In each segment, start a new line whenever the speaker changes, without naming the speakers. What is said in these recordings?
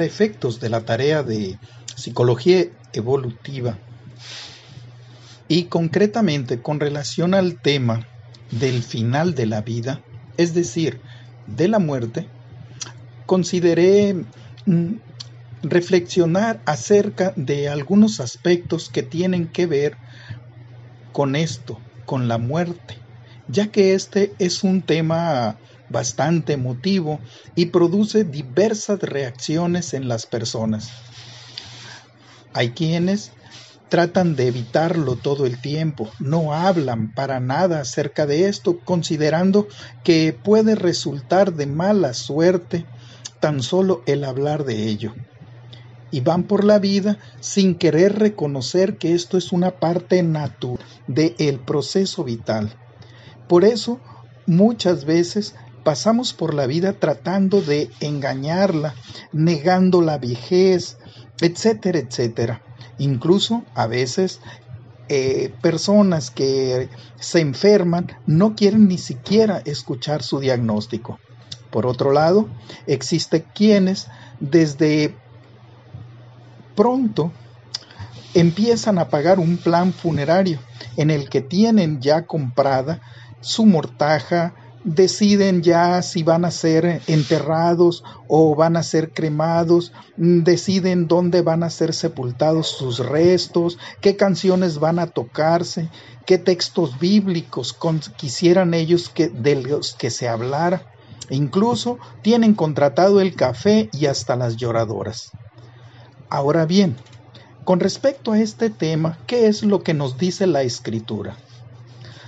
Efectos de la tarea de psicología evolutiva. Y concretamente con relación al tema del final de la vida, es decir, de la muerte, consideré mm, reflexionar acerca de algunos aspectos que tienen que ver con esto, con la muerte, ya que este es un tema bastante emotivo y produce diversas reacciones en las personas. Hay quienes tratan de evitarlo todo el tiempo, no hablan para nada acerca de esto, considerando que puede resultar de mala suerte tan solo el hablar de ello. Y van por la vida sin querer reconocer que esto es una parte natural del proceso vital. Por eso, muchas veces pasamos por la vida tratando de engañarla, negando la vejez, etcétera, etcétera. Incluso a veces eh, personas que se enferman no quieren ni siquiera escuchar su diagnóstico. Por otro lado, existe quienes desde pronto empiezan a pagar un plan funerario en el que tienen ya comprada su mortaja, deciden ya si van a ser enterrados o van a ser cremados, deciden dónde van a ser sepultados sus restos, qué canciones van a tocarse, qué textos bíblicos quisieran ellos que, de los que se hablara. Incluso tienen contratado el café y hasta las lloradoras. Ahora bien, con respecto a este tema, ¿qué es lo que nos dice la escritura?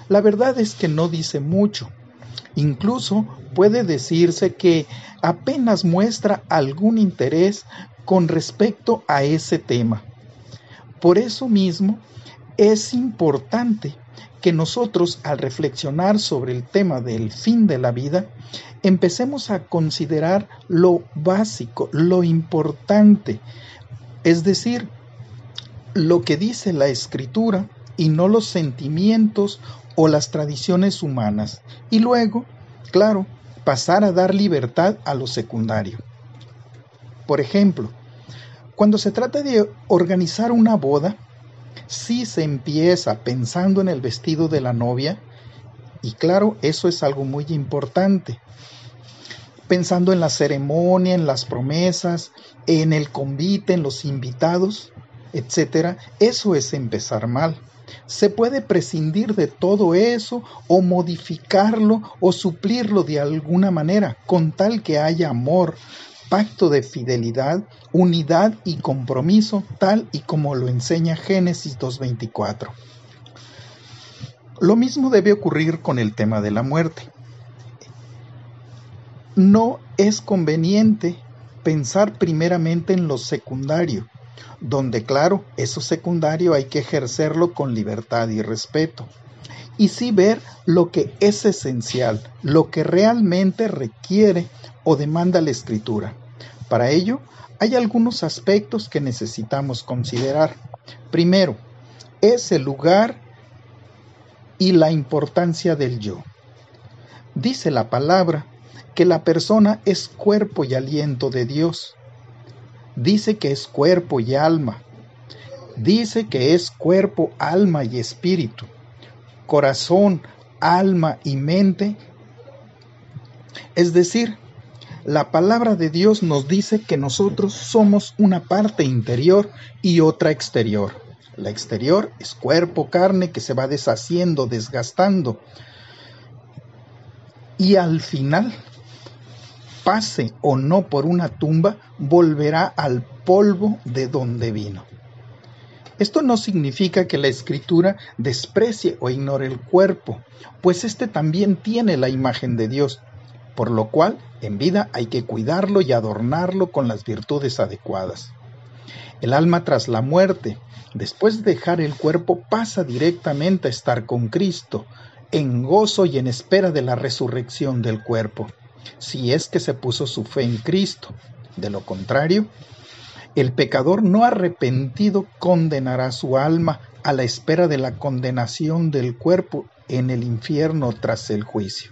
La verdad es que no dice mucho. Incluso puede decirse que apenas muestra algún interés con respecto a ese tema. Por eso mismo, es importante que nosotros al reflexionar sobre el tema del fin de la vida, empecemos a considerar lo básico, lo importante, es decir, lo que dice la escritura y no los sentimientos o las tradiciones humanas. Y luego, claro, pasar a dar libertad a lo secundario. Por ejemplo, cuando se trata de organizar una boda, si se empieza pensando en el vestido de la novia, y claro, eso es algo muy importante. Pensando en la ceremonia, en las promesas, en el convite, en los invitados, etcétera, eso es empezar mal. Se puede prescindir de todo eso o modificarlo o suplirlo de alguna manera, con tal que haya amor, pacto de fidelidad, unidad y compromiso, tal y como lo enseña Génesis 2.24. Lo mismo debe ocurrir con el tema de la muerte. No es conveniente pensar primeramente en lo secundario, donde claro, eso secundario hay que ejercerlo con libertad y respeto. Y sí ver lo que es esencial, lo que realmente requiere o demanda la escritura. Para ello, hay algunos aspectos que necesitamos considerar. Primero, es el lugar y la importancia del yo. Dice la palabra que la persona es cuerpo y aliento de Dios dice que es cuerpo y alma. Dice que es cuerpo, alma y espíritu. Corazón, alma y mente. Es decir, la palabra de Dios nos dice que nosotros somos una parte interior y otra exterior. La exterior es cuerpo, carne que se va deshaciendo, desgastando. Y al final pase o no por una tumba, volverá al polvo de donde vino. Esto no significa que la escritura desprecie o ignore el cuerpo, pues éste también tiene la imagen de Dios, por lo cual en vida hay que cuidarlo y adornarlo con las virtudes adecuadas. El alma tras la muerte, después de dejar el cuerpo, pasa directamente a estar con Cristo, en gozo y en espera de la resurrección del cuerpo si es que se puso su fe en Cristo. De lo contrario, el pecador no arrepentido condenará su alma a la espera de la condenación del cuerpo en el infierno tras el juicio.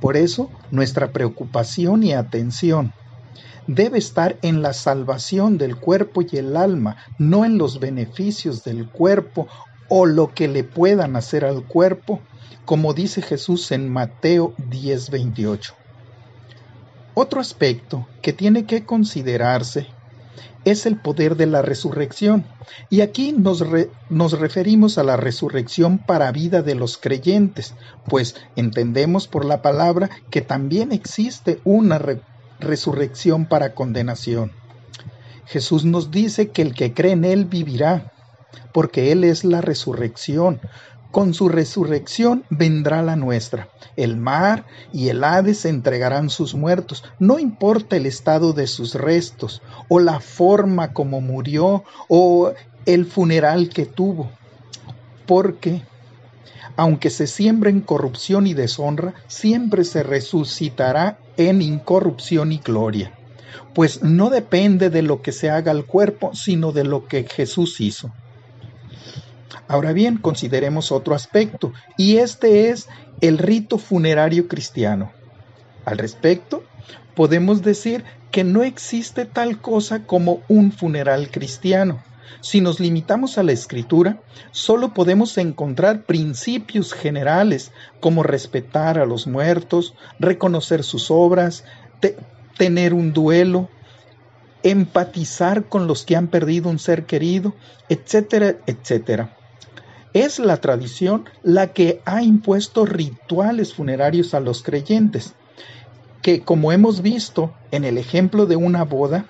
Por eso, nuestra preocupación y atención debe estar en la salvación del cuerpo y el alma, no en los beneficios del cuerpo o lo que le puedan hacer al cuerpo, como dice Jesús en Mateo 10:28. Otro aspecto que tiene que considerarse es el poder de la resurrección. Y aquí nos, nos, referimos a la resurrección para vida de los creyentes, pues entendemos por la palabra que también existe una resurrección para condenación. Jesús nos dice que el que cree en Él vivirá, porque Él es la resurrección. Con su resurrección vendrá la nuestra. El mar y el Hades entregarán sus muertos. No importa el estado de sus restos, o la forma como murió, o el funeral que tuvo. Porque, aunque se siembre en corrupción y deshonra, siempre se resucitará en incorrupción y gloria. Pues no depende de lo que se haga al cuerpo, sino de lo que Jesús hizo. Ahora bien, consideremos otro aspecto, y este es el rito funerario cristiano. Al respecto, podemos decir que no existe tal cosa como un funeral cristiano. Si nos limitamos a la escritura, solo podemos encontrar principios generales como respetar a los muertos, reconocer sus obras, tener un duelo, empatizar con los que han perdido un ser querido, etcétera, etcétera. Es la tradición la que ha impuesto rituales funerarios a los creyentes, que como hemos visto en el ejemplo de una boda,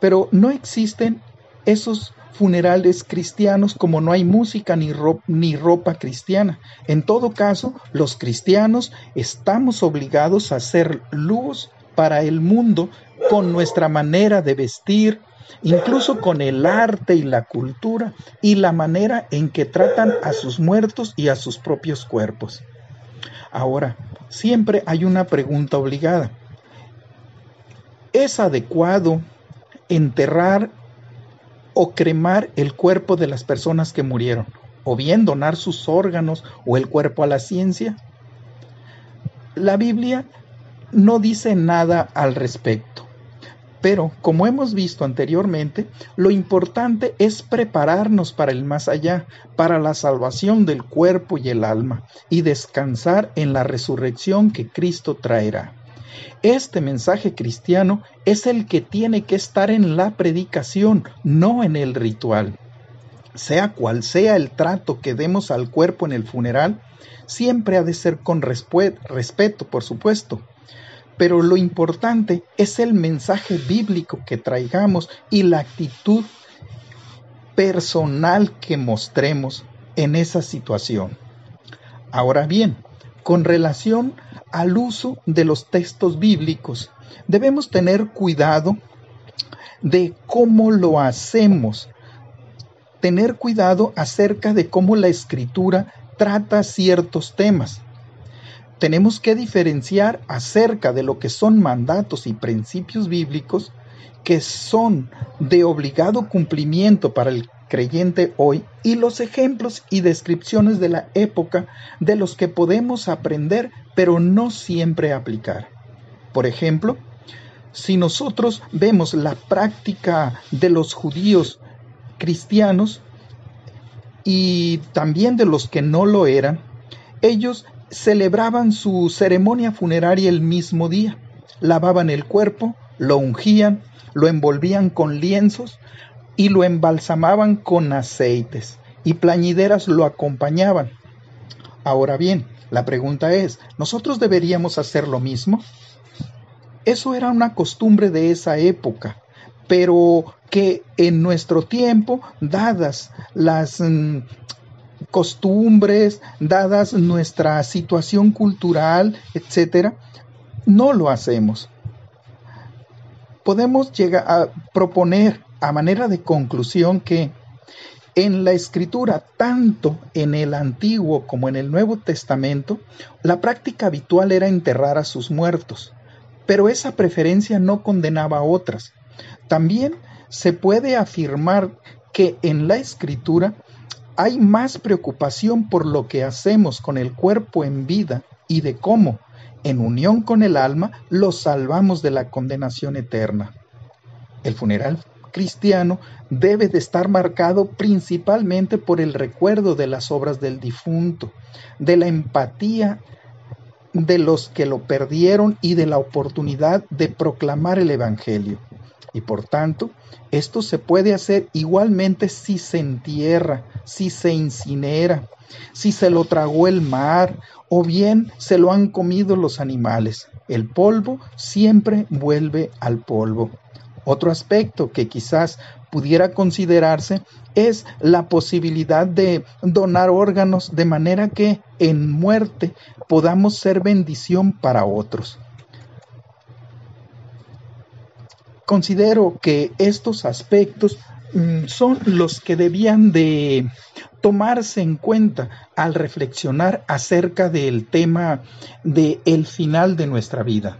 pero no existen esos funerales cristianos como no hay música ni, ni ropa cristiana. En todo caso, los cristianos estamos obligados a hacer luz para el mundo con nuestra manera de vestir, incluso con el arte y la cultura y la manera en que tratan a sus muertos y a sus propios cuerpos. Ahora, siempre hay una pregunta obligada. ¿Es adecuado enterrar o cremar el cuerpo de las personas que murieron? ¿O bien donar sus órganos o el cuerpo a la ciencia? La Biblia no dice nada al respecto. Pero, como hemos visto anteriormente, lo importante es prepararnos para el más allá, para la salvación del cuerpo y el alma, y descansar en la resurrección que Cristo traerá. Este mensaje cristiano es el que tiene que estar en la predicación, no en el ritual. Sea cual sea el trato que demos al cuerpo en el funeral, siempre ha de ser con respeto, por supuesto, pero lo importante es el mensaje bíblico que traigamos y la actitud personal que mostremos en esa situación. Ahora bien, con relación al uso de los textos bíblicos, debemos tener cuidado de cómo lo hacemos, tener cuidado acerca de cómo la escritura trata ciertos temas tenemos que diferenciar acerca de lo que son mandatos y principios bíblicos que son de obligado cumplimiento para el creyente hoy y los ejemplos y descripciones de la época de los que podemos aprender pero no siempre aplicar. Por ejemplo, si nosotros vemos la práctica de los judíos cristianos y también de los que no lo eran, ellos celebraban su ceremonia funeraria el mismo día. Lavaban el cuerpo, lo ungían, lo envolvían con lienzos y lo embalsamaban con aceites, y plañideras lo acompañaban. Ahora bien, la pregunta es, ¿nosotros deberíamos hacer lo mismo? Eso era una costumbre de esa época, pero que en nuestro tiempo, dadas las mm, costumbres, dadas nuestra situación cultural, etcétera, no lo hacemos. Podemos llegar a proponer a manera de conclusión que en la escritura, tanto en el Antiguo como en el Nuevo Testamento, la práctica habitual era enterrar a sus muertos, pero esa preferencia no condenaba a otras. También se puede afirmar que en la escritura hay más preocupación por lo que hacemos con el cuerpo en vida y de cómo en unión con el alma, los salvamos de la condenación eterna. El funeral cristiano debe de estar marcado principalmente por el recuerdo de las obras del difunto, de la empatía de los que lo perdieron y de la oportunidad de proclamar el Evangelio. Y por tanto, esto se puede hacer igualmente si se entierra, si se incinera, si se lo tragó el mar o bien se lo han comido los animales. El polvo siempre vuelve al polvo. Otro aspecto que quizás pudiera considerarse es la posibilidad de donar órganos de manera que en muerte podamos ser bendición para otros. Considero que estos aspectos mm, son los que debían de tomarse en cuenta al reflexionar acerca del tema de el final de nuestra vida.